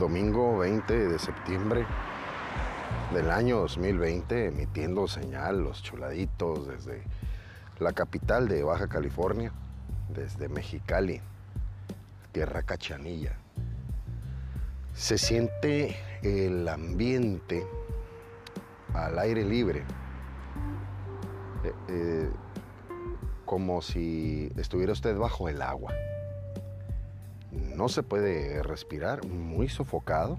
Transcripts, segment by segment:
domingo 20 de septiembre del año 2020, emitiendo señal los chuladitos desde la capital de Baja California, desde Mexicali, tierra cachanilla. Se siente el ambiente al aire libre, eh, eh, como si estuviera usted bajo el agua. No se puede respirar, muy sofocado.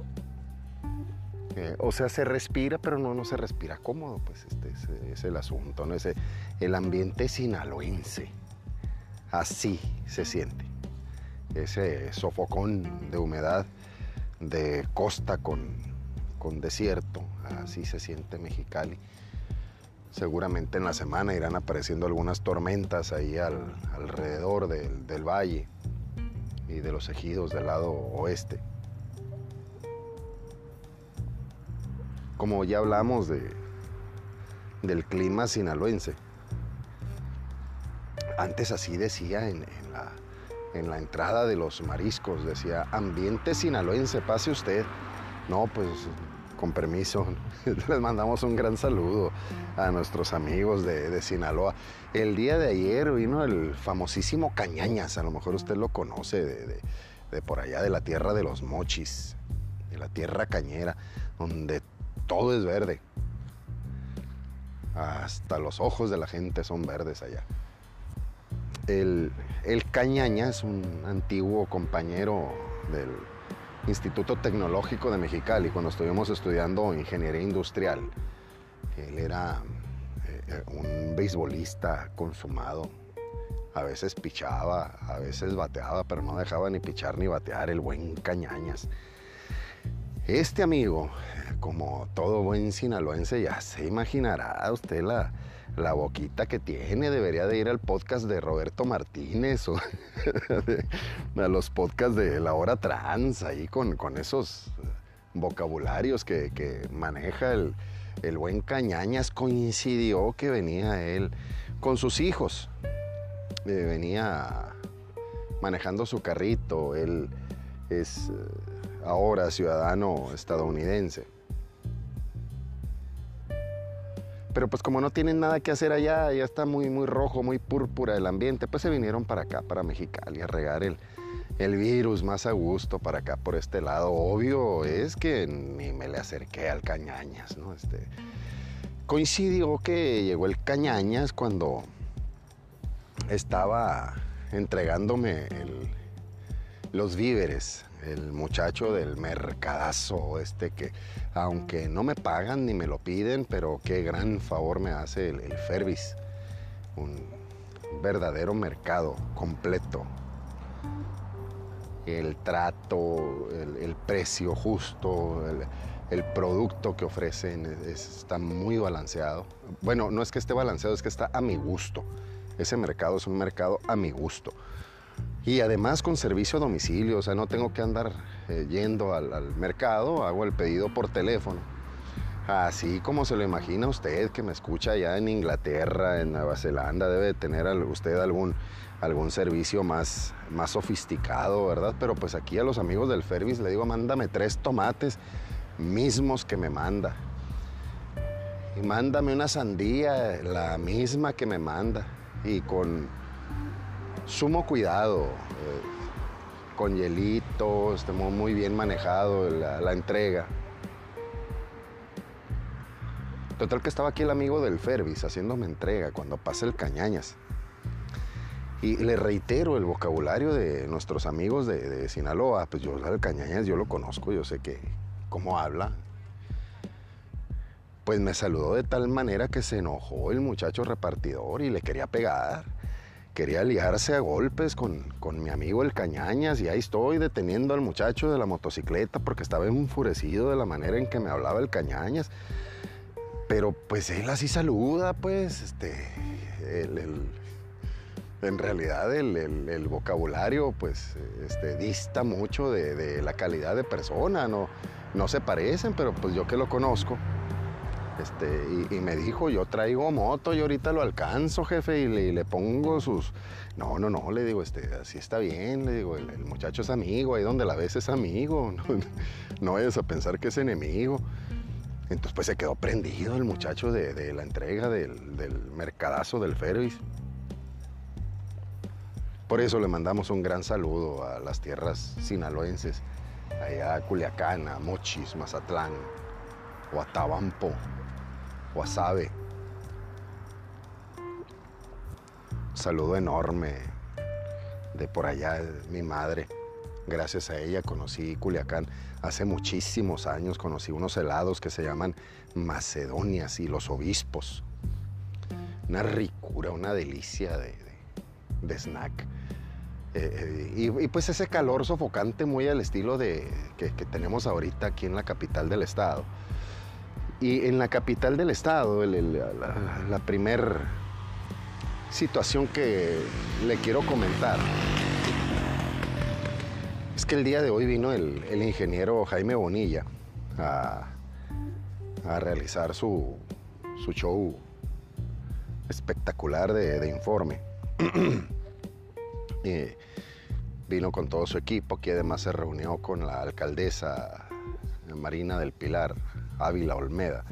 Eh, o sea, se respira, pero no, no se respira cómodo, pues este es, el asunto, ¿no? Ese, el ambiente sinaloense. Así se siente. Ese sofocón de humedad de costa con, con desierto, así se siente Mexicali. Seguramente en la semana irán apareciendo algunas tormentas ahí alrededor del, valle y de los ejidos del lado oeste. Como ya hablamos de, del clima sinaloense, antes así decía en, la, en la entrada de los mariscos, decía ambiente sinaloense, pase usted. No, pues con permiso, les mandamos un gran saludo a nuestros amigos de, Sinaloa. El día de ayer vino el famosísimo Cañañas, a lo mejor usted lo conoce, de, por allá de la tierra de los mochis, de la tierra cañera, donde todo es verde. Hasta los ojos de la gente son verdes allá. El, el Cañañas, un antiguo compañero del Instituto Tecnológico de Mexicali cuando estuvimos estudiando ingeniería industrial. Él era eh, un beisbolista consumado. A veces pichaba, a veces bateaba, pero no dejaba ni pichar ni batear el buen Cañañas. Este amigo, como todo buen sinaloense, ya se imaginará usted la, la boquita que tiene, debería de ir al podcast de Roberto Martínez o a los podcasts de La Hora Trans, ahí con, con esos vocabularios que, maneja el, el, buen Cañañas. Coincidió que venía él con sus hijos, eh, venía manejando su carrito, él es eh, ahora ciudadano estadounidense Pero pues como no tienen nada que hacer allá, ya está muy, muy rojo, muy púrpura el ambiente, pues se vinieron para acá, para Mexicali, a regar el, el virus más a gusto para acá, por este lado. Obvio es que ni me le acerqué al Cañañas, ¿no? Este, coincidió que llegó el Cañañas cuando estaba entregándome los víveres el muchacho del mercadazo este que, aunque no me pagan ni me lo piden, pero qué gran favor me hace el, el Fervis. Un verdadero mercado completo. El trato, el, precio justo, el, producto que ofrecen está muy balanceado. Bueno, no es que esté balanceado, es que está a mi gusto. Ese mercado es un mercado a mi gusto. Y además con servicio a domicilio, o sea, no tengo que andar eh, yendo al, mercado, hago el pedido por teléfono. Así como se lo imagina usted que me escucha allá en Inglaterra, en Nueva Zelanda, debe tener usted algún, algún servicio más, más sofisticado, ¿verdad? Pero pues aquí a los amigos del Fervis le digo, mándame tres tomates mismos que me manda. Y mándame una sandía, la misma que me manda. Y con sumo cuidado, eh, con hielitos, muy bien manejado la, entrega. Total que estaba aquí el amigo del Fervis haciéndome entrega cuando pasa el Cañañas. Y le reitero el vocabulario de nuestros amigos de, Sinaloa, pues yo el Cañañas yo lo conozco, yo sé que cómo habla. Pues me saludó de tal manera que se enojó el muchacho repartidor y le quería pegar quería liarse a golpes con, mi amigo el Cañañas y ahí estoy deteniendo al muchacho de la motocicleta porque estaba enfurecido de la manera en que me hablaba el Cañañas. Pero pues él así saluda, pues, este, en realidad el, vocabulario pues este, dista mucho de, la calidad de persona, no, no se parecen, pero pues yo que lo conozco, Este, y, me dijo, yo traigo moto, y ahorita lo alcanzo, jefe, y le, pongo sus... No, no, no, le digo, este, así está bien, le digo, el, muchacho es amigo, ahí donde la ves es amigo, no, vayas a pensar que es enemigo. Entonces pues se quedó prendido el muchacho de, la entrega del, mercadazo del Ferris. Por eso le mandamos un gran saludo a las tierras sinaloenses, allá a Culiacán, a Mochis, Mazatlán, Guatabampo, Un saludo enorme de por allá, mi madre. Gracias a ella conocí Culiacán. Hace muchísimos años conocí unos helados que se llaman Macedonias y los obispos. Una ricura, una delicia de, snack. Eh, eh, y, pues ese calor sofocante muy al estilo de, que tenemos ahorita aquí en la capital del estado. Y en la capital del estado, la, primera situación que le quiero comentar es que el día de hoy vino el, ingeniero Jaime Bonilla a, realizar su, show espectacular de, informe. vino con todo su equipo, que además se reunió con la alcaldesa Marina del Pilar, Ávila Olmeda.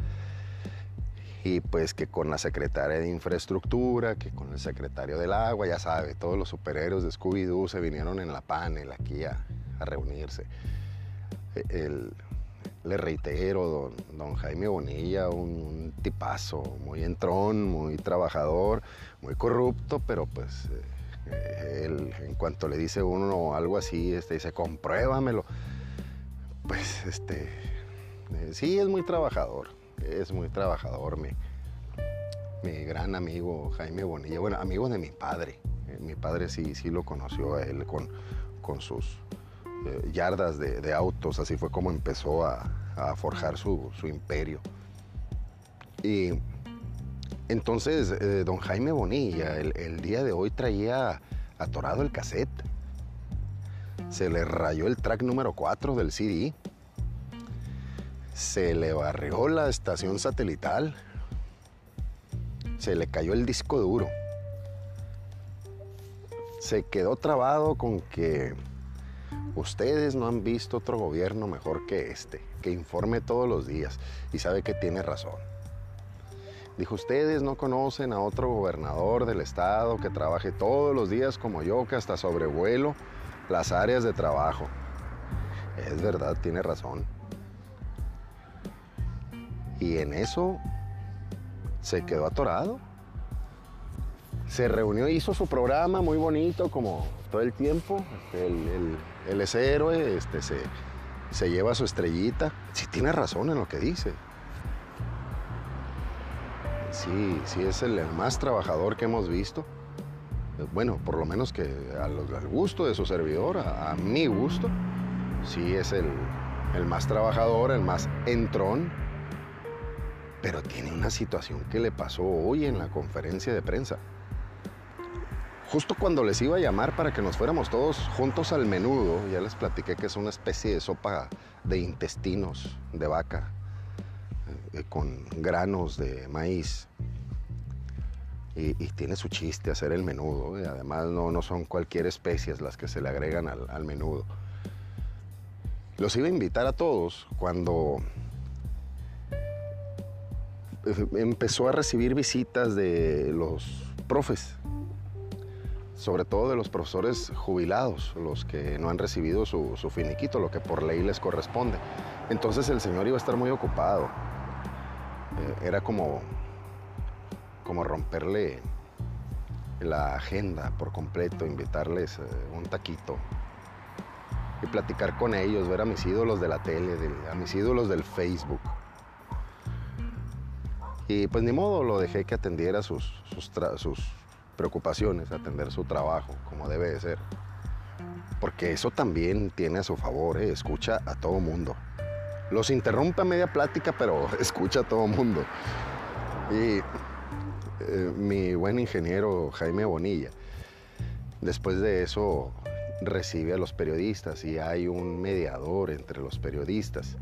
Y pues que con la secretaria de Infraestructura, que con el secretario del Agua, ya sabe, todos los superhéroes de Scooby-Doo se vinieron en la panel aquí a, reunirse. E, le reitero, don, Jaime Bonilla, un, tipazo, muy entrón, muy trabajador, muy corrupto, pero pues eh, él, en cuanto le dice uno algo así, este, dice, compruébamelo. Pues este, sí, es muy trabajador, es muy trabajador mi, mi gran amigo Jaime Bonilla, bueno, amigo de mi padre. Eh, mi padre sí, sí lo conoció a él con, con sus eh, yardas de, autos, así fue como empezó a, forjar su, imperio. Y entonces, don Jaime Bonilla, el, el, día de hoy traía atorado el cassette. Se le rayó el track número 4 del CD se le barrió la estación satelital, se le cayó el disco duro, se quedó trabado con que ustedes no han visto otro gobierno mejor que este, que informe todos los días y sabe que tiene razón. Dijo, ustedes no conocen a otro gobernador del estado que trabaje todos los días como yo, que hasta sobrevuelo las áreas de trabajo. Es verdad, tiene razón. Y en eso se quedó atorado. Se reunió, hizo su programa muy bonito, como todo el tiempo. Él, es héroe, este, se, lleva su estrellita. Sí, tiene razón en lo que dice. Sí, sí es el, más trabajador que hemos visto. Bueno, por lo menos que al, gusto de su servidor, a, mi gusto, sí es el, el más trabajador, el más entrón, pero tiene una situación que le pasó hoy en la conferencia de prensa. Justo cuando les iba a llamar para que nos fuéramos todos juntos al menudo, ya les platiqué que es una especie de sopa de intestinos de vaca eh, con granos de maíz. Y, tiene su chiste hacer el menudo. Además no, no, son cualquier especies las que se le agregan al menudo. Los iba a invitar a todos cuando empezó a recibir visitas de los profes, sobre todo de los profesores jubilados, los que no han recibido su, finiquito, lo que por ley les corresponde. Entonces el señor iba a estar muy ocupado. Eh, era como, como romperle la agenda por completo, invitarles eh, un taquito y platicar con ellos, ver a mis ídolos de la tele, a mis ídolos del Facebook. Y pues ni modo, lo dejé que atendiera sus, sus, preocupaciones, atender su trabajo como debe de ser. Porque eso también tiene a su favor, ¿eh? escucha a todo mundo. Los interrumpe a media plática, pero escucha a todo mundo. Y eh, mi buen ingeniero Jaime Bonilla, después de eso recibe a los periodistas y hay un mediador entre los periodistas.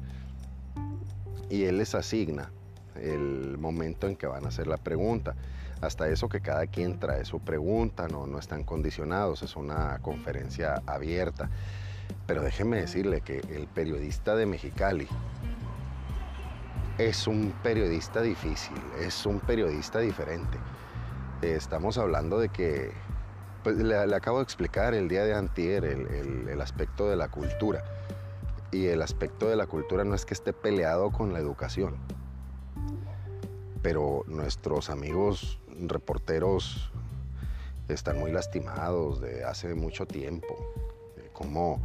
Y él les asigna el momento en que van a hacer la pregunta. Hasta eso que cada quien trae su pregunta, no, no están condicionados, es una conferencia abierta. Pero déjeme decirle que el periodista de Mexicali es un periodista difícil, es un periodista diferente. Estamos hablando de que, pues le, acabo de explicar el día de antier el, el aspecto de la cultura. Y el aspecto de la cultura no es que esté peleado con la educación, pero nuestros amigos reporteros están muy lastimados de hace mucho tiempo, de cómo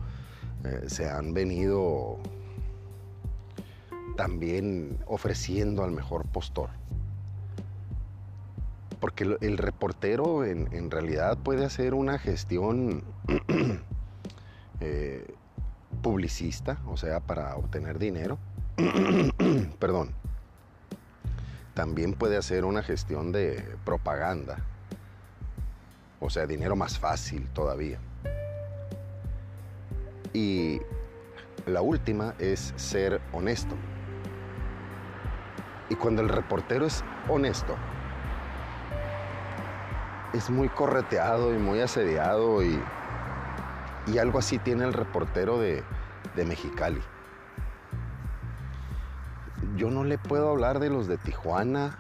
eh, se han venido también ofreciendo al mejor postor. Porque el, reportero en, realidad puede hacer una gestión eh, publicista, o sea, para obtener dinero. Perdón. También puede hacer una gestión de propaganda, o sea, dinero más fácil todavía. Y la última es ser honesto. Y cuando el reportero es honesto, es muy correteado y muy asediado y, y algo así tiene el reportero de, de Mexicali. Yo no le puedo hablar de los de Tijuana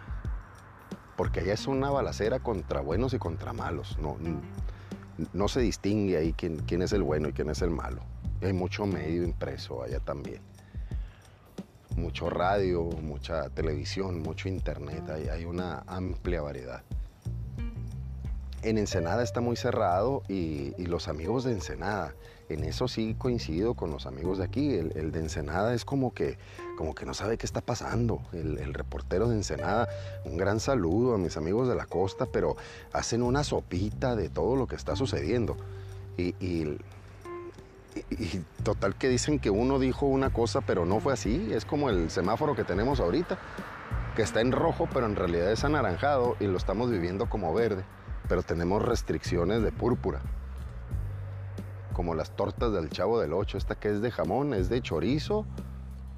porque allá es una balacera contra buenos y contra malos. No, no se distingue ahí quién, quién es el bueno y quién es el malo hay mucho medio impreso allá también. Mucho radio, mucha televisión, mucho internet, hay, hay una amplia variedad. En Ensenada está muy cerrado y, los amigos de Ensenada, en eso sí coincido con los amigos de aquí. El, de Ensenada es como que, como que no sabe qué está pasando. El, reportero de Ensenada, un gran saludo a mis amigos de la costa, pero hacen una sopita de todo lo que está sucediendo. Y, y y, total que dicen que uno dijo una cosa, pero no fue así. Es como el semáforo que tenemos ahorita, que está en rojo, pero en realidad es anaranjado y lo estamos viviendo como verde. Pero tenemos restricciones de púrpura. Como las tortas del Chavo del Ocho. Esta que es de jamón, es de chorizo,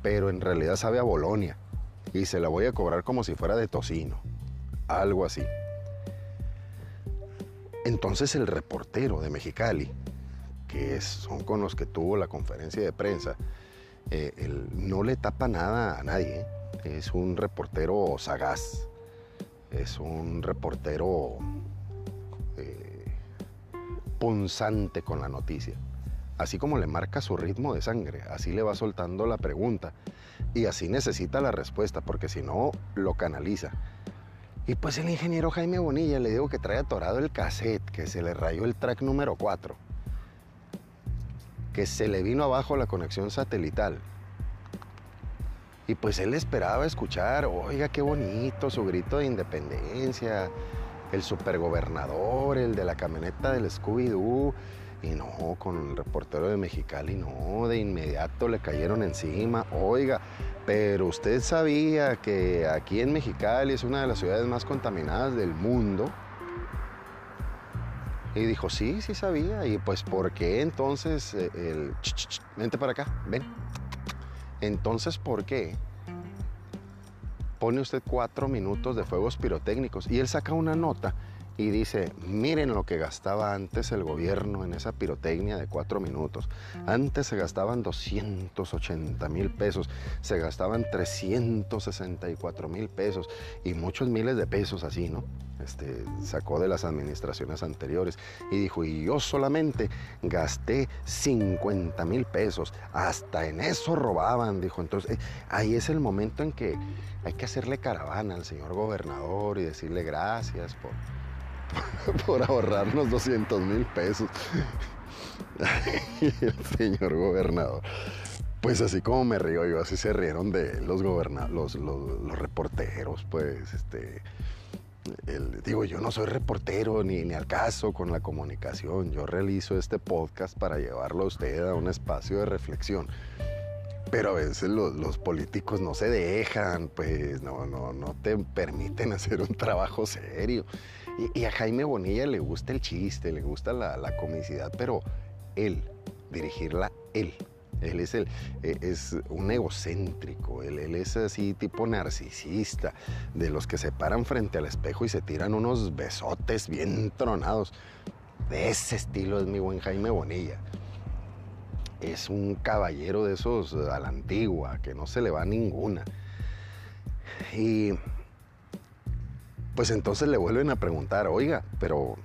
pero en realidad sabe a Bolonia. Y se la voy a cobrar como si fuera de tocino. Algo así. Entonces el reportero de Mexicali que son con los que tuvo la conferencia de prensa, eh, no le tapa nada a nadie. ¿eh? Es un reportero sagaz, es un reportero eh, punzante con la noticia. Así como le marca su ritmo de sangre, así le va soltando la pregunta y así necesita la respuesta, porque si no, lo canaliza. Y pues el ingeniero Jaime Bonilla le digo que trae atorado el cassette, que se le rayó el track número 4 que se le vino abajo la conexión satelital. Y pues él esperaba escuchar, oiga, qué bonito, su grito de independencia, el supergobernador, el de la camioneta del Scooby-Doo. Y no, con el reportero de Mexicali, no, de inmediato le cayeron encima. Oiga, pero usted sabía que aquí en Mexicali es una de las ciudades más contaminadas del mundo. Y dijo, sí, sí sabía. Y pues, ¿por qué entonces eh, el... vente para acá, ven. Entonces, ¿por qué pone usted cuatro minutos de fuegos pirotécnicos? Y él saca una nota y dice, miren lo que gastaba antes el gobierno en esa pirotecnia de cuatro minutos. Antes se gastaban 280 mil pesos, se gastaban 364 mil pesos y muchos miles de pesos así, ¿no? Este, sacó de las administraciones anteriores y dijo, y yo solamente gasté 50 mil pesos, hasta en eso robaban, dijo. Entonces, eh, ahí es el momento en que hay que hacerle caravana al señor gobernador y decirle gracias por por ahorrarnos 200 mil pesos. el señor gobernador. Pues así como me río yo, así se rieron de los los, los, reporteros, pues, este, digo, yo no soy reportero ni, ni al caso con la comunicación, yo realizo este podcast para llevarlo a usted a un espacio de reflexión. Pero a veces los, los políticos no se dejan, pues no, no, no te permiten hacer un trabajo serio. Y, a Jaime Bonilla le gusta el chiste, le gusta la, comicidad, pero él, dirigirla él, Él es, el, e, es un egocéntrico, él, él, es así tipo narcisista, de los que se paran frente al espejo y se tiran unos besotes bien tronados. De ese estilo es mi buen Jaime Bonilla. Es un caballero de esos a la antigua, que no se le va ninguna. Y pues entonces le vuelven a preguntar, oiga, pero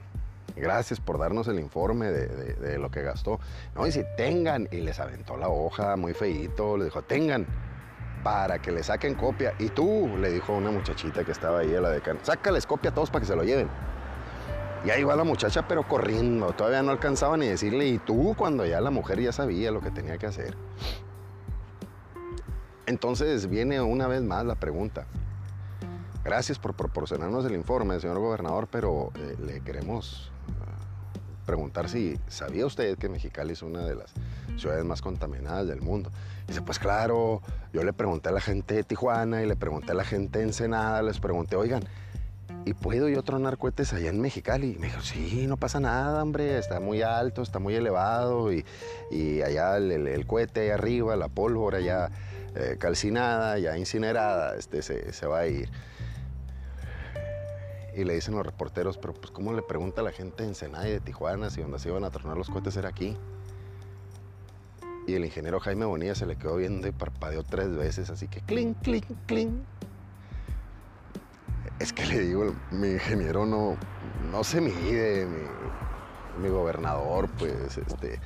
gracias por darnos el informe de, lo que gastó. No, y si tengan, y les aventó la hoja muy feíto, le dijo, tengan, para que le saquen copia. Y tú, le dijo una muchachita que estaba ahí a la decana, sácales copia a todos para que se lo lleven. Y ahí va la muchacha, pero corriendo, todavía no alcanzaba ni decirle, y tú, cuando ya la mujer ya sabía lo que tenía que hacer. Entonces viene una vez más la pregunta. Gracias por proporcionarnos el informe, señor gobernador, pero eh, le queremos preguntar si sabía usted que Mexicali es una de las ciudades más contaminadas del mundo. Dice, pues claro, yo le pregunté a la gente de Tijuana y le pregunté a la gente de Ensenada, les pregunté, oigan, ¿y puedo yo tronar cohetes allá en Mexicali? Y me dijo, sí, no pasa nada, hombre, está muy alto, está muy elevado y, allá el, cohete ahí arriba, la pólvora ya eh, calcinada, ya incinerada, este, se va a ir. Y le dicen los reporteros, pero pues ¿cómo le pregunta a la gente en Ensenada y de Tijuana si donde se iban a tronar los cohetes era aquí? Y el ingeniero Jaime Bonilla se le quedó viendo y parpadeó tres veces, así que clink, clink, clink. Es que le digo, mi ingeniero no, no se mide, mi, mi gobernador, pues, este,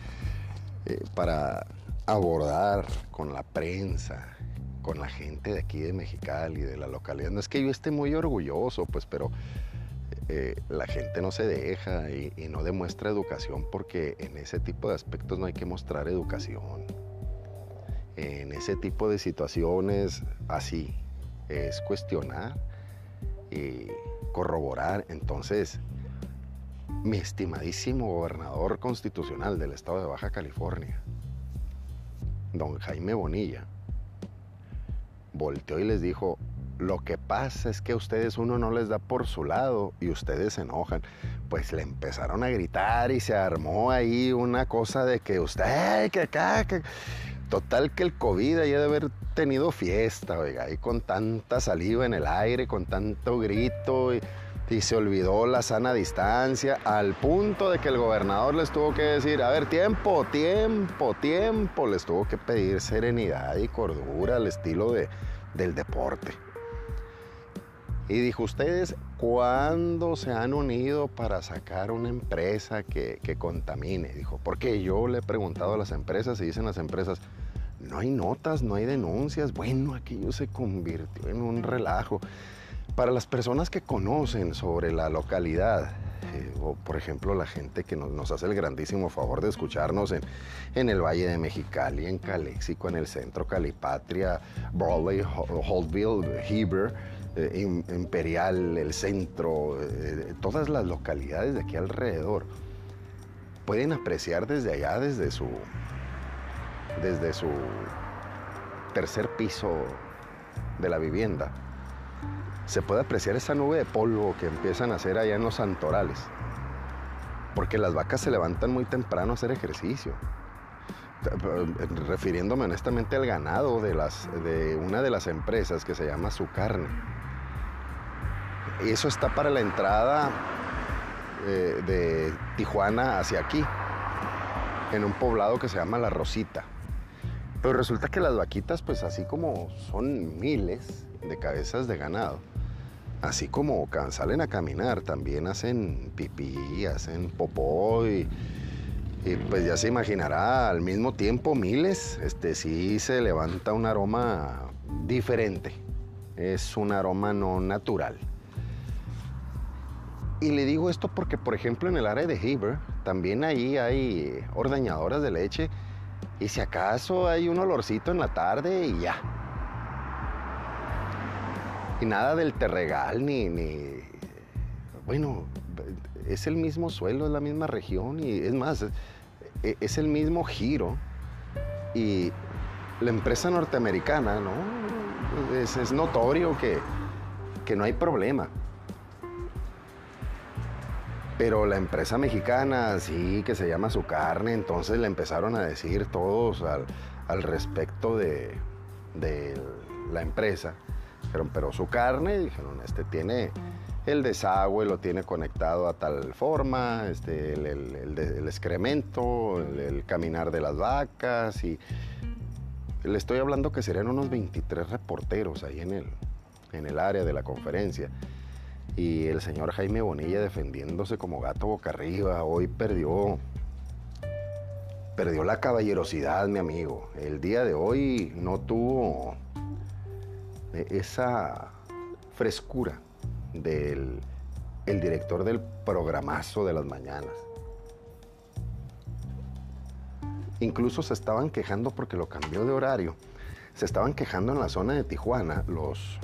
eh, para abordar con la prensa, con la gente de aquí de Mexicali, de la localidad. No es que yo esté muy orgulloso, pues, pero eh, la gente no se deja y, no demuestra educación porque en ese tipo de aspectos no hay que mostrar educación. En ese tipo de situaciones así es cuestionar y corroborar. Entonces, mi estimadísimo gobernador constitucional del estado de Baja California, don Jaime Bonilla, volteó y les dijo, lo que pasa es que a ustedes uno no les da por su lado y ustedes se enojan. Pues le empezaron a gritar y se armó ahí una cosa de que usted, que acá, que... Total que el COVID haya de haber tenido fiesta, oiga, ahí con tanta saliva en el aire, con tanto grito y, y se olvidó la sana distancia, al punto de que el gobernador les tuvo que decir, a ver, tiempo, tiempo, tiempo, les tuvo que pedir serenidad y cordura al estilo de, del deporte. Y dijo, ustedes, ¿cuándo se han unido para sacar una empresa que, que, contamine? Dijo, porque yo le he preguntado a las empresas y dicen las empresas, no hay notas, no hay denuncias. Bueno, aquello se convirtió en un relajo. Para las personas que conocen sobre la localidad, eh, o por ejemplo la gente que nos, hace el grandísimo favor de escucharnos en, en, el Valle de Mexicali, en Calexico, en el centro Calipatria, Broadway, Holtville, Heber, eh, Imperial, el centro, eh, todas las localidades de aquí alrededor, pueden apreciar desde allá, desde su, desde su tercer piso de la vivienda, se puede apreciar esa nube de polvo que empiezan a hacer allá en los santorales. Porque las vacas se levantan muy temprano a hacer ejercicio. Refiriéndome honestamente al ganado de, las, de una de las empresas que se llama Su Carne. Eso está para la entrada eh, de Tijuana hacia aquí, en un poblado que se llama La Rosita. Pero resulta que las vaquitas, pues así como son miles de cabezas de ganado, así como salen a caminar, también hacen pipí, hacen popó y, pues ya se imaginará al mismo tiempo miles, este sí se levanta un aroma diferente, es un aroma no natural. Y le digo esto porque, por ejemplo, en el área de Heber, también ahí hay ordeñadoras de leche y si acaso hay un olorcito en la tarde y ya, y nada del terregal, ni, ni, Bueno, es el mismo suelo, es la misma región y es más, e, es el mismo giro. Y la empresa norteamericana, ¿no? Es, notorio que, que no hay problema. Pero la empresa mexicana, sí, que se llama su carne, entonces le empezaron a decir todos al, respecto de, la empresa. Dijeron, pero su carne, dijeron, este tiene el desagüe, lo tiene conectado a tal forma, este, el, excremento, el, caminar de las vacas y le estoy hablando que serían unos 23 reporteros ahí en el, en el área de la conferencia y el señor Jaime Bonilla defendiéndose como gato boca arriba. Hoy perdió, perdió la caballerosidad, mi amigo. El día de hoy no tuvo esa frescura del el director del programazo de las mañanas. Incluso se estaban quejando porque lo cambió de horario. Se estaban quejando en la zona de Tijuana los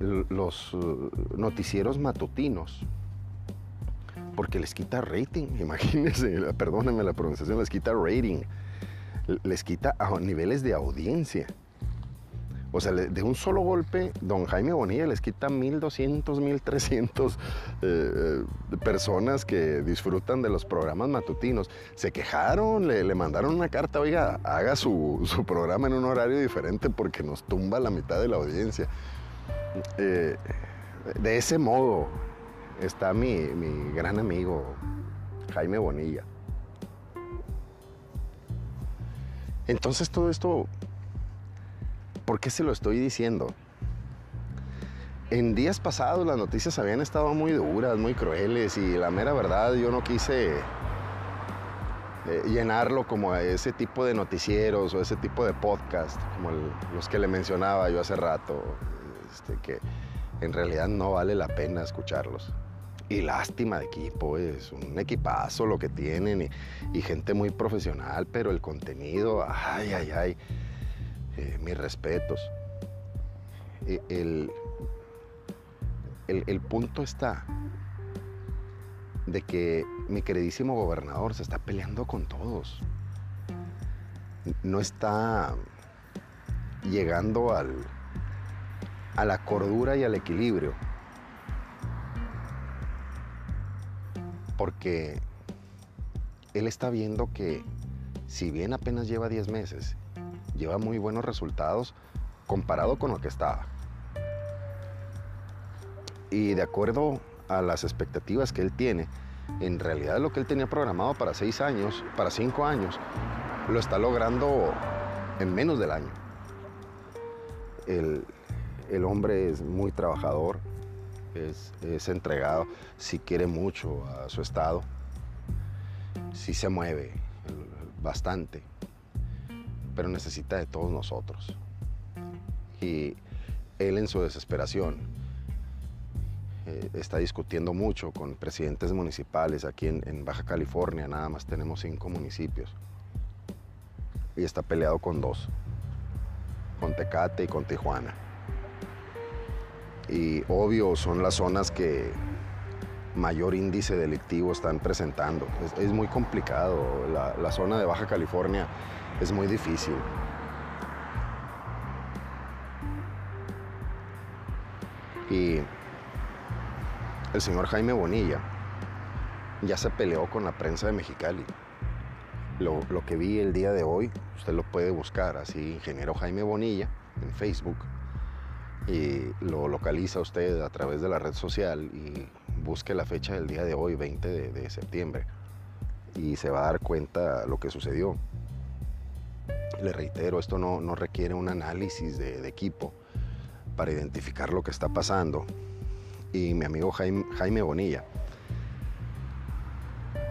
los uh, noticieros matutinos, porque les quita rating, imagínense, perdónenme la pronunciación, les quita rating, les quita a niveles de audiencia. O sea, de un solo golpe, don Jaime Bonilla les quita 1.200, 1.300 eh, eh, personas que disfrutan de los programas matutinos. Se quejaron, le, mandaron una carta, oiga, haga su, su, programa en un horario diferente porque nos tumba la mitad de la audiencia. Eh, de ese modo está mi, gran amigo Jaime Bonilla. Entonces todo esto, ¿por qué se lo estoy diciendo? En días pasados las noticias habían estado muy duras, muy crueles y la mera verdad yo no quise eh, llenarlo como ese tipo de noticieros o ese tipo de podcast, como los que le mencionaba yo hace rato. Este, que en realidad no vale la pena escucharlos. Y lástima de equipo, es un equipazo lo que tienen y, gente muy profesional, pero el contenido, ay, ay, ay, eh, mis respetos. E, el, el punto está de que mi queridísimo gobernador se está peleando con todos. No está llegando al, a la cordura y al equilibrio. Porque él está viendo que si bien apenas lleva 10 meses, lleva muy buenos resultados comparado con lo que estaba. Y de acuerdo a las expectativas que él tiene, en realidad lo que él tenía programado para 6 años, para 5 años, lo está logrando en menos del año. El, el hombre es muy trabajador, es, entregado, si quiere mucho a su estado, si se mueve bastante, pero necesita de todos nosotros. Y él en su desesperación eh, está discutiendo mucho con presidentes municipales aquí en Baja California, nada más tenemos cinco municipios, y está peleado con dos, con Tecate y con Tijuana. Y obvio son las zonas que mayor índice delictivo están presentando. Es, muy complicado, la, zona de Baja California es muy difícil. Y el señor Jaime Bonilla ya se peleó con la prensa de Mexicali. Lo, lo, que vi el día de hoy, usted lo puede buscar así, ingeniero Jaime Bonilla en Facebook y lo localiza usted a través de la red social y busque la fecha del día de hoy, 20 de, septiembre, y se va a dar cuenta lo que sucedió. Le reitero, esto no, requiere un análisis de, equipo para identificar lo que está pasando. Y mi amigo Jaime, Bonilla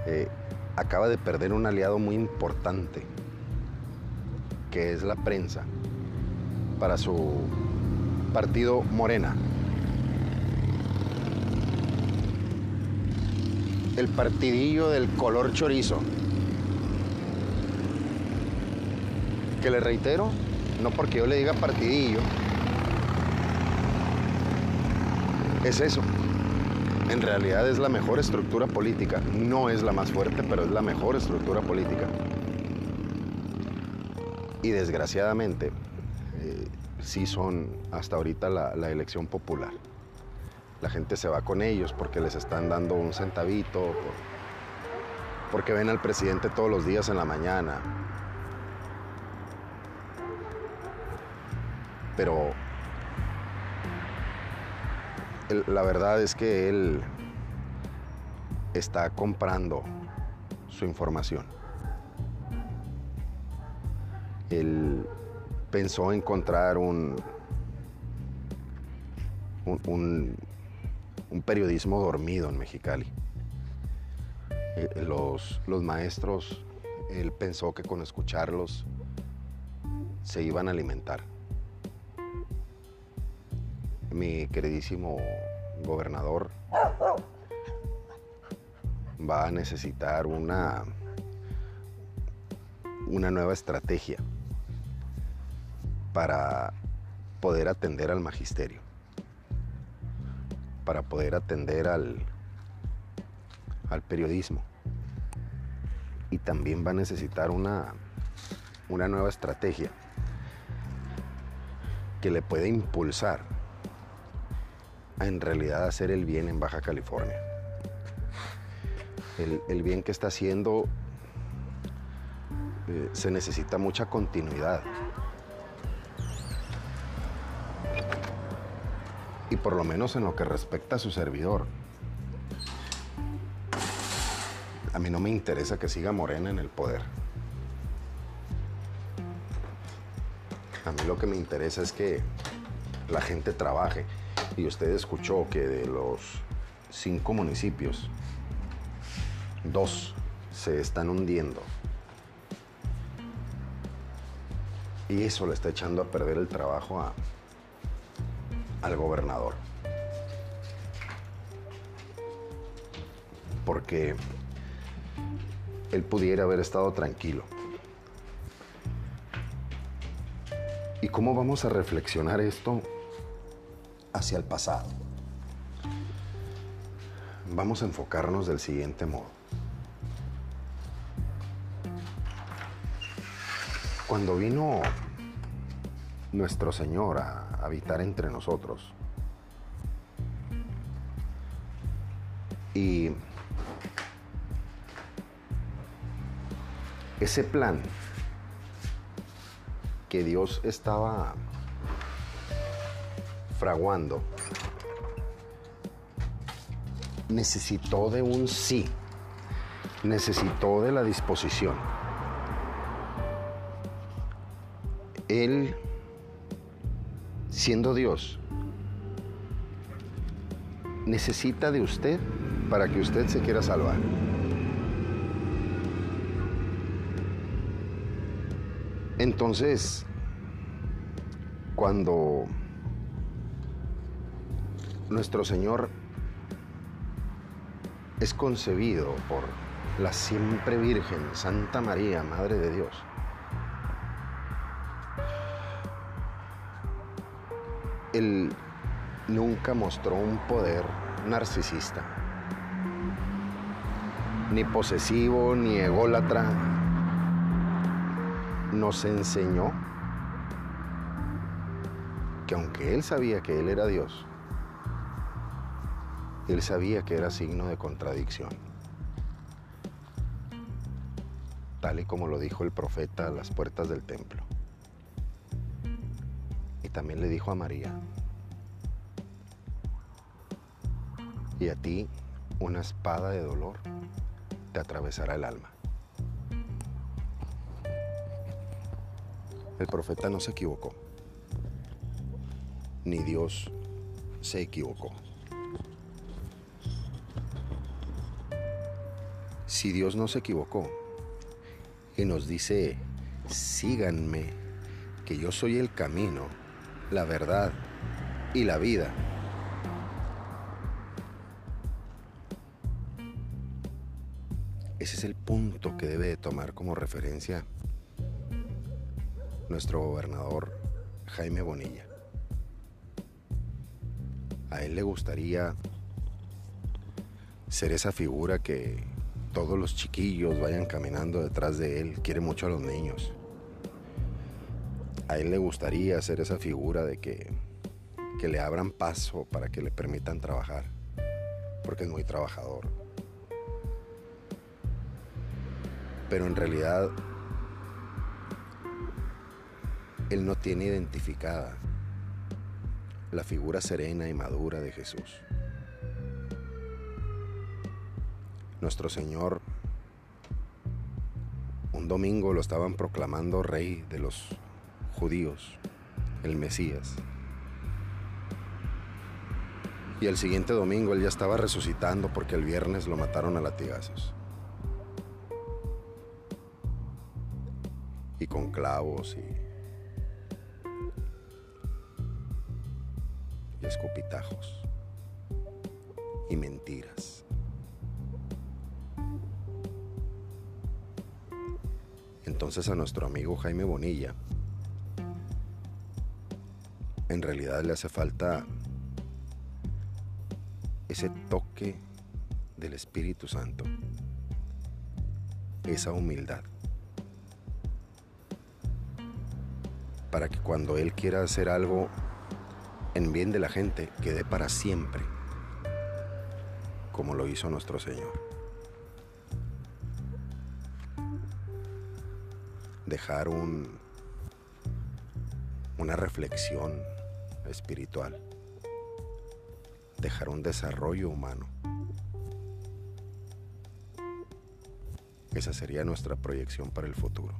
eh, acaba de perder un aliado muy importante, que es la prensa, para su partido Morena. El partidillo del color chorizo. Que le reitero, no porque yo le diga partidillo, es eso. En realidad es la mejor estructura política. No es la más fuerte, pero es la mejor estructura política. Y desgraciadamente, sí son hasta ahorita la, elección popular. La gente se va con ellos porque les están dando un centavito, porque ven al presidente todos los días en la mañana. Pero la verdad es que él está comprando su información. Él pensó encontrar un, un, periodismo dormido en Mexicali. Eh, los, los maestros, él pensó que con escucharlos se iban a alimentar. Mi queridísimo gobernador va a necesitar una, una nueva estrategia para poder atender al magisterio, para poder atender al, al periodismo. Y también va a necesitar una, una nueva estrategia que le pueda impulsar a en realidad hacer el bien en Baja California. El, bien que está haciendo eh, se necesita mucha continuidad. Por lo menos en lo que respecta a su servidor. A mí no me interesa que siga Morena en el poder. A mí lo que me interesa es que la gente trabaje. Y usted escuchó que de los cinco municipios, dos se están hundiendo. Y eso le está echando a perder el trabajo a, al gobernador. Porque él pudiera haber estado tranquilo. ¿Y cómo vamos a reflexionar esto hacia el pasado? Vamos a enfocarnos del siguiente modo. Cuando vino nuestro Señor a habitar entre nosotros. Y ese plan que Dios estaba fraguando necesitó de un sí, necesitó de la disposición. Él siendo Dios, necesita de usted para que usted se quiera salvar. Entonces, cuando nuestro Señor es concebido por la siempre Virgen, Santa María, Madre de Dios, él nunca mostró un poder narcisista, ni posesivo, ni ególatra. Nos enseñó que aunque él sabía que él era Dios, él sabía que era signo de contradicción. Tal y como lo dijo el profeta a las puertas del templo también le dijo a María, y a ti una espada de dolor te atravesará el alma. El profeta no se equivocó, ni Dios se equivocó. Si Dios no se equivocó y nos dice, síganme, que yo soy el camino, la verdad y la vida. Ese es el punto que debe de tomar como referencia nuestro gobernador Jaime Bonilla. A él le gustaría ser esa figura que todos los chiquillos vayan caminando detrás de él. Quiere mucho a los niños a él le gustaría ser esa figura de que que le abran paso para que le permitan trabajar, porque es muy trabajador. Pero en realidad él no tiene identificada la figura serena y madura de Jesús. Nuestro Señor un domingo lo estaban proclamando rey de los judíos, el Mesías. Y el siguiente domingo él ya estaba resucitando porque el viernes lo mataron a latigazos. Y con clavos y, y escupitajos y mentiras. Entonces a nuestro amigo Jaime Bonilla en realidad le hace falta ese toque del Espíritu Santo, esa humildad, para que cuando Él quiera hacer algo en bien de la gente, quede para siempre, como lo hizo nuestro Señor. Dejar un, una reflexión espiritual dejar un desarrollo humano. Esa sería nuestra proyección para el futuro.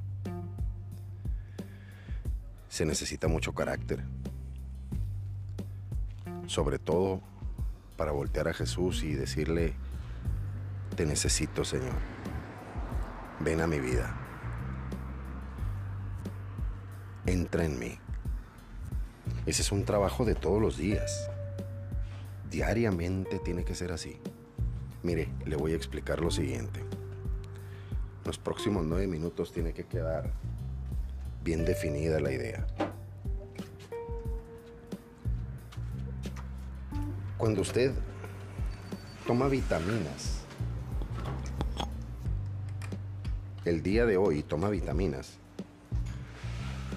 Se necesita mucho carácter, sobre todo para voltear a Jesús y decirle, te necesito Señor, ven a mi vida, entra en mí. Ese es un trabajo de todos los días diariamente tiene que ser así. Mire, le voy a explicar lo siguiente. Los próximos nueve minutos tiene que quedar bien definida la idea. Cuando usted toma vitaminas, el día de hoy toma vitaminas,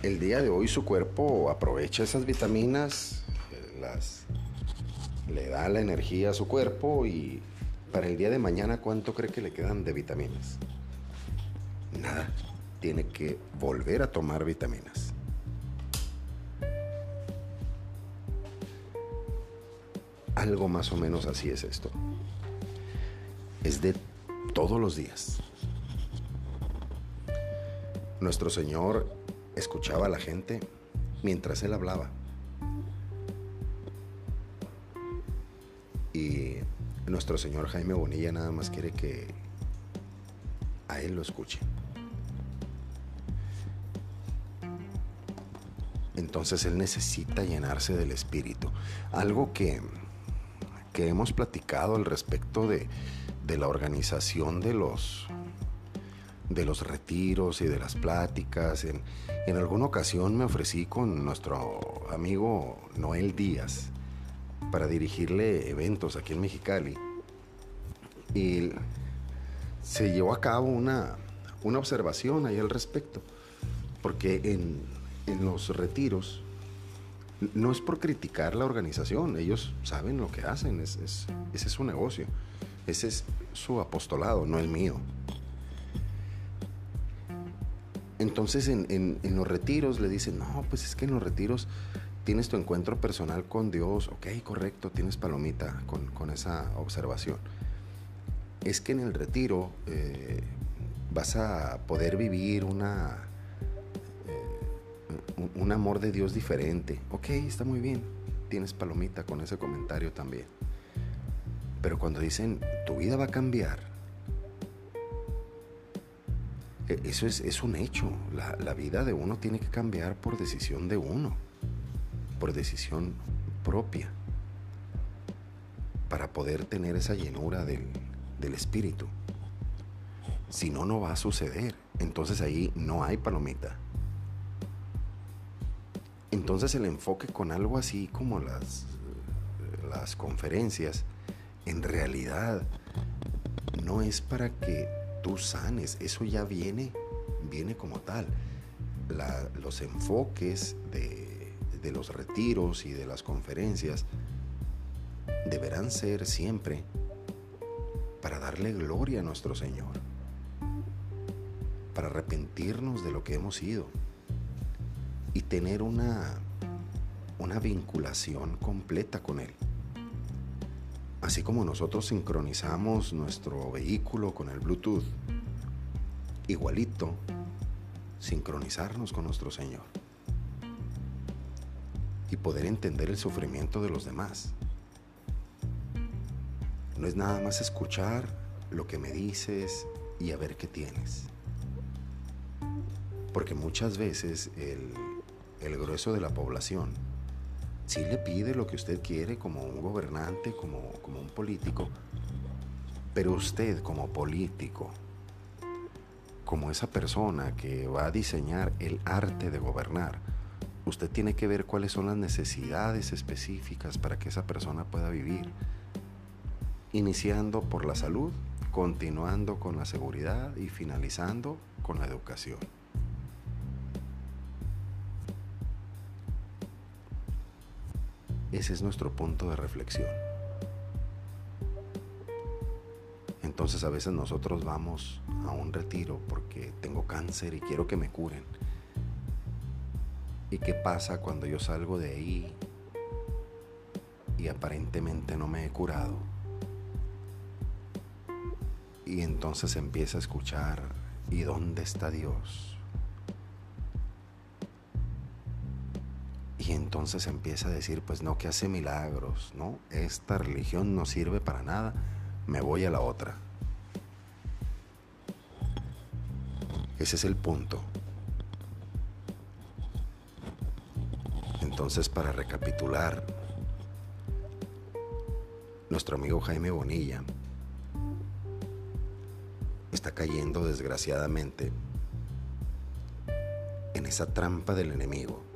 el día de hoy su cuerpo aprovecha esas vitaminas, las le da la energía a su cuerpo y para el día de mañana, ¿cuánto cree que le quedan de vitaminas? Nada, tiene que volver a tomar vitaminas. Algo más o menos así es esto. Es de todos los días. Nuestro Señor escuchaba a la gente mientras Él hablaba. Y nuestro señor Jaime Bonilla nada más quiere que a él lo escuche. Entonces él necesita llenarse del espíritu. Algo que, que hemos platicado al respecto de, de la organización de los, de los retiros y de las pláticas. En, en alguna ocasión me ofrecí con nuestro amigo Noel Díaz para dirigirle eventos aquí en Mexicali. Y se llevó a cabo una, una observación ahí al respecto, porque en, en los retiros no es por criticar la organización, ellos saben lo que hacen, es, ese es su negocio, ese es su apostolado, no el mío. Entonces en, en, los retiros le dicen, no, pues es que en los retiros tienes tu encuentro personal con Dios, ok, correcto, tienes palomita con, esa observación. Es que en el retiro eh, vas a poder vivir una, eh, un amor de Dios diferente. Ok, está muy bien, tienes palomita con ese comentario también. Pero cuando dicen, tu vida va a cambiar, eso es, es un hecho. La, la vida de uno tiene que cambiar por decisión de uno por decisión propia para poder tener esa llenura del, espíritu. Si no, no va a suceder. Entonces ahí no hay palomita. Entonces el enfoque con algo así como las, las conferencias, en realidad no es para que tú sanes, eso ya viene, viene como tal. los enfoques de los retiros y de las conferencias deberán ser siempre para darle gloria a nuestro Señor, para arrepentirnos de lo que hemos sido y tener una vinculación completa con Él. Así como nosotros sincronizamos nuestro vehículo con el Bluetooth, igualito sincronizarnos con nuestro Señor y poder entender el sufrimiento de los demás. No es nada más escuchar lo que me dices y a ver qué tienes. Porque muchas veces el, el grueso de la población sí le pide lo que usted quiere como un gobernante, como, como un político, pero usted como político, como esa persona que va a diseñar el arte de gobernar, usted tiene que ver cuáles son las necesidades específicas para que esa persona pueda vivir iniciando por la salud, continuando con la seguridad y finalizando con la educación. Ese es nuestro punto de reflexión. Entonces a veces nosotros vamos a un retiro porque tengo cáncer y quiero que me curen. ¿Y qué pasa cuando yo salgo de ahí y aparentemente no me he curado? Y entonces empieza a escuchar, ¿y dónde está Dios? Y entonces empieza a decir, pues no, que hace milagros, ¿no? Esta religión no sirve para nada, me voy a la otra. Ese es el punto. Entonces, para recapitular, nuestro amigo Jaime Bonilla está cayendo desgraciadamente en esa trampa del enemigo.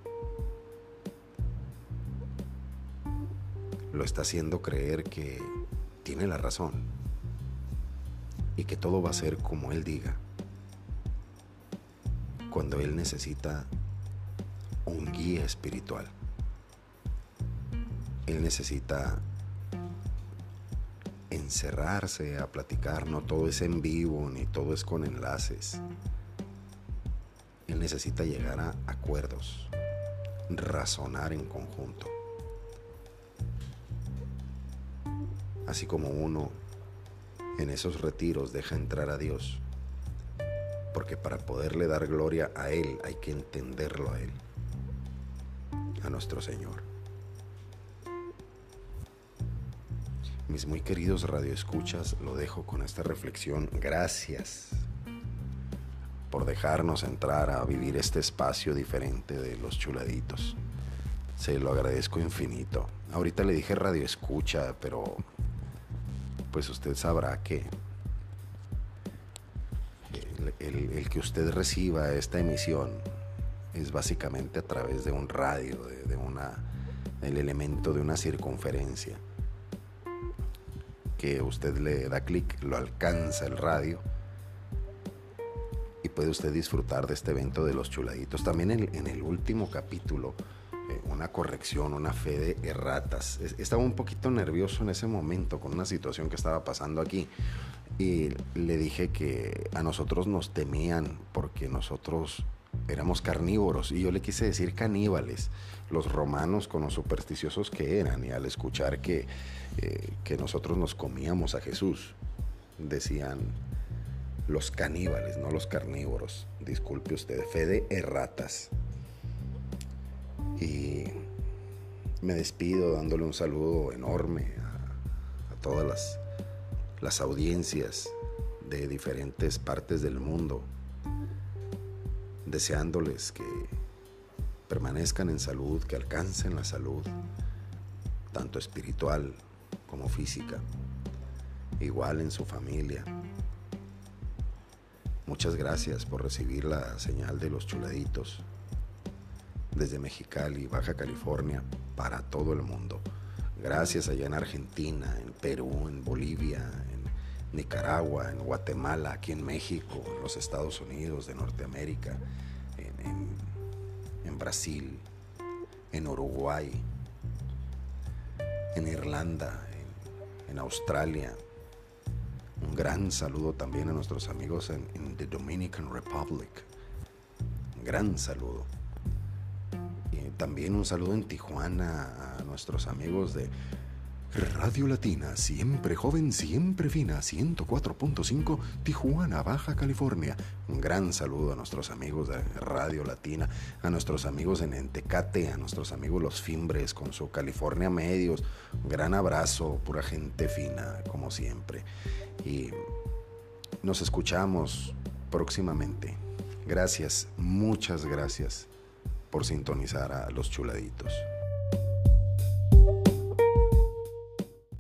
Lo está haciendo creer que tiene la razón y que todo va a ser como él diga, cuando él necesita un guía espiritual. Él necesita encerrarse a platicar, no todo es en vivo ni todo es con enlaces. Él necesita llegar a acuerdos, razonar en conjunto. Así como uno en esos retiros deja entrar a Dios, porque para poderle dar gloria a Él hay que entenderlo a Él, a nuestro Señor. Mis muy queridos radioescuchas, lo dejo con esta reflexión. Gracias por dejarnos entrar a vivir este espacio diferente de los chuladitos. Se lo agradezco infinito. Ahorita le dije radio escucha, pero pues usted sabrá que el, que usted reciba esta emisión es básicamente a través de un radio, de, una, el elemento de una circunferencia que usted le da clic, lo alcanza el radio y puede usted disfrutar de este evento de los chuladitos. También en, el último capítulo, una corrección, una fe de erratas. Estaba un poquito nervioso en ese momento con una situación que estaba pasando aquí y le dije que a nosotros nos temían porque nosotros éramos carnívoros y yo le quise decir caníbales, los romanos con los supersticiosos que eran y al escuchar que eh, que nosotros nos comíamos a Jesús. Decían los caníbales, no los carnívoros. Disculpe usted, fe de erratas. Y me despido dándole un saludo enorme a, todas las, las audiencias de diferentes partes del mundo, deseándoles que permanezcan en salud, que alcancen la salud, tanto espiritual como física, igual en su familia. Muchas gracias por recibir la señal de los chuladitos desde Mexicali, Baja California, para todo el mundo. Gracias allá en Argentina, en Perú, en Bolivia, en Nicaragua, en Guatemala, aquí en México, en los Estados Unidos de Norteamérica, en, Brasil, en Uruguay, en Irlanda, en, Australia. Un gran saludo también a nuestros amigos en, en the Dominican Republic. Un gran saludo. También un saludo en Tijuana a nuestros amigos de Radio Latina, siempre joven, siempre fina, 104.5, Tijuana, Baja California. Un gran saludo a nuestros amigos de Radio Latina, a nuestros amigos en Entecate, a nuestros amigos los Fimbres con su California Medios. Un gran abrazo, pura gente fina, como siempre. Y nos escuchamos próximamente. Gracias, muchas gracias por sintonizar a los chuladitos.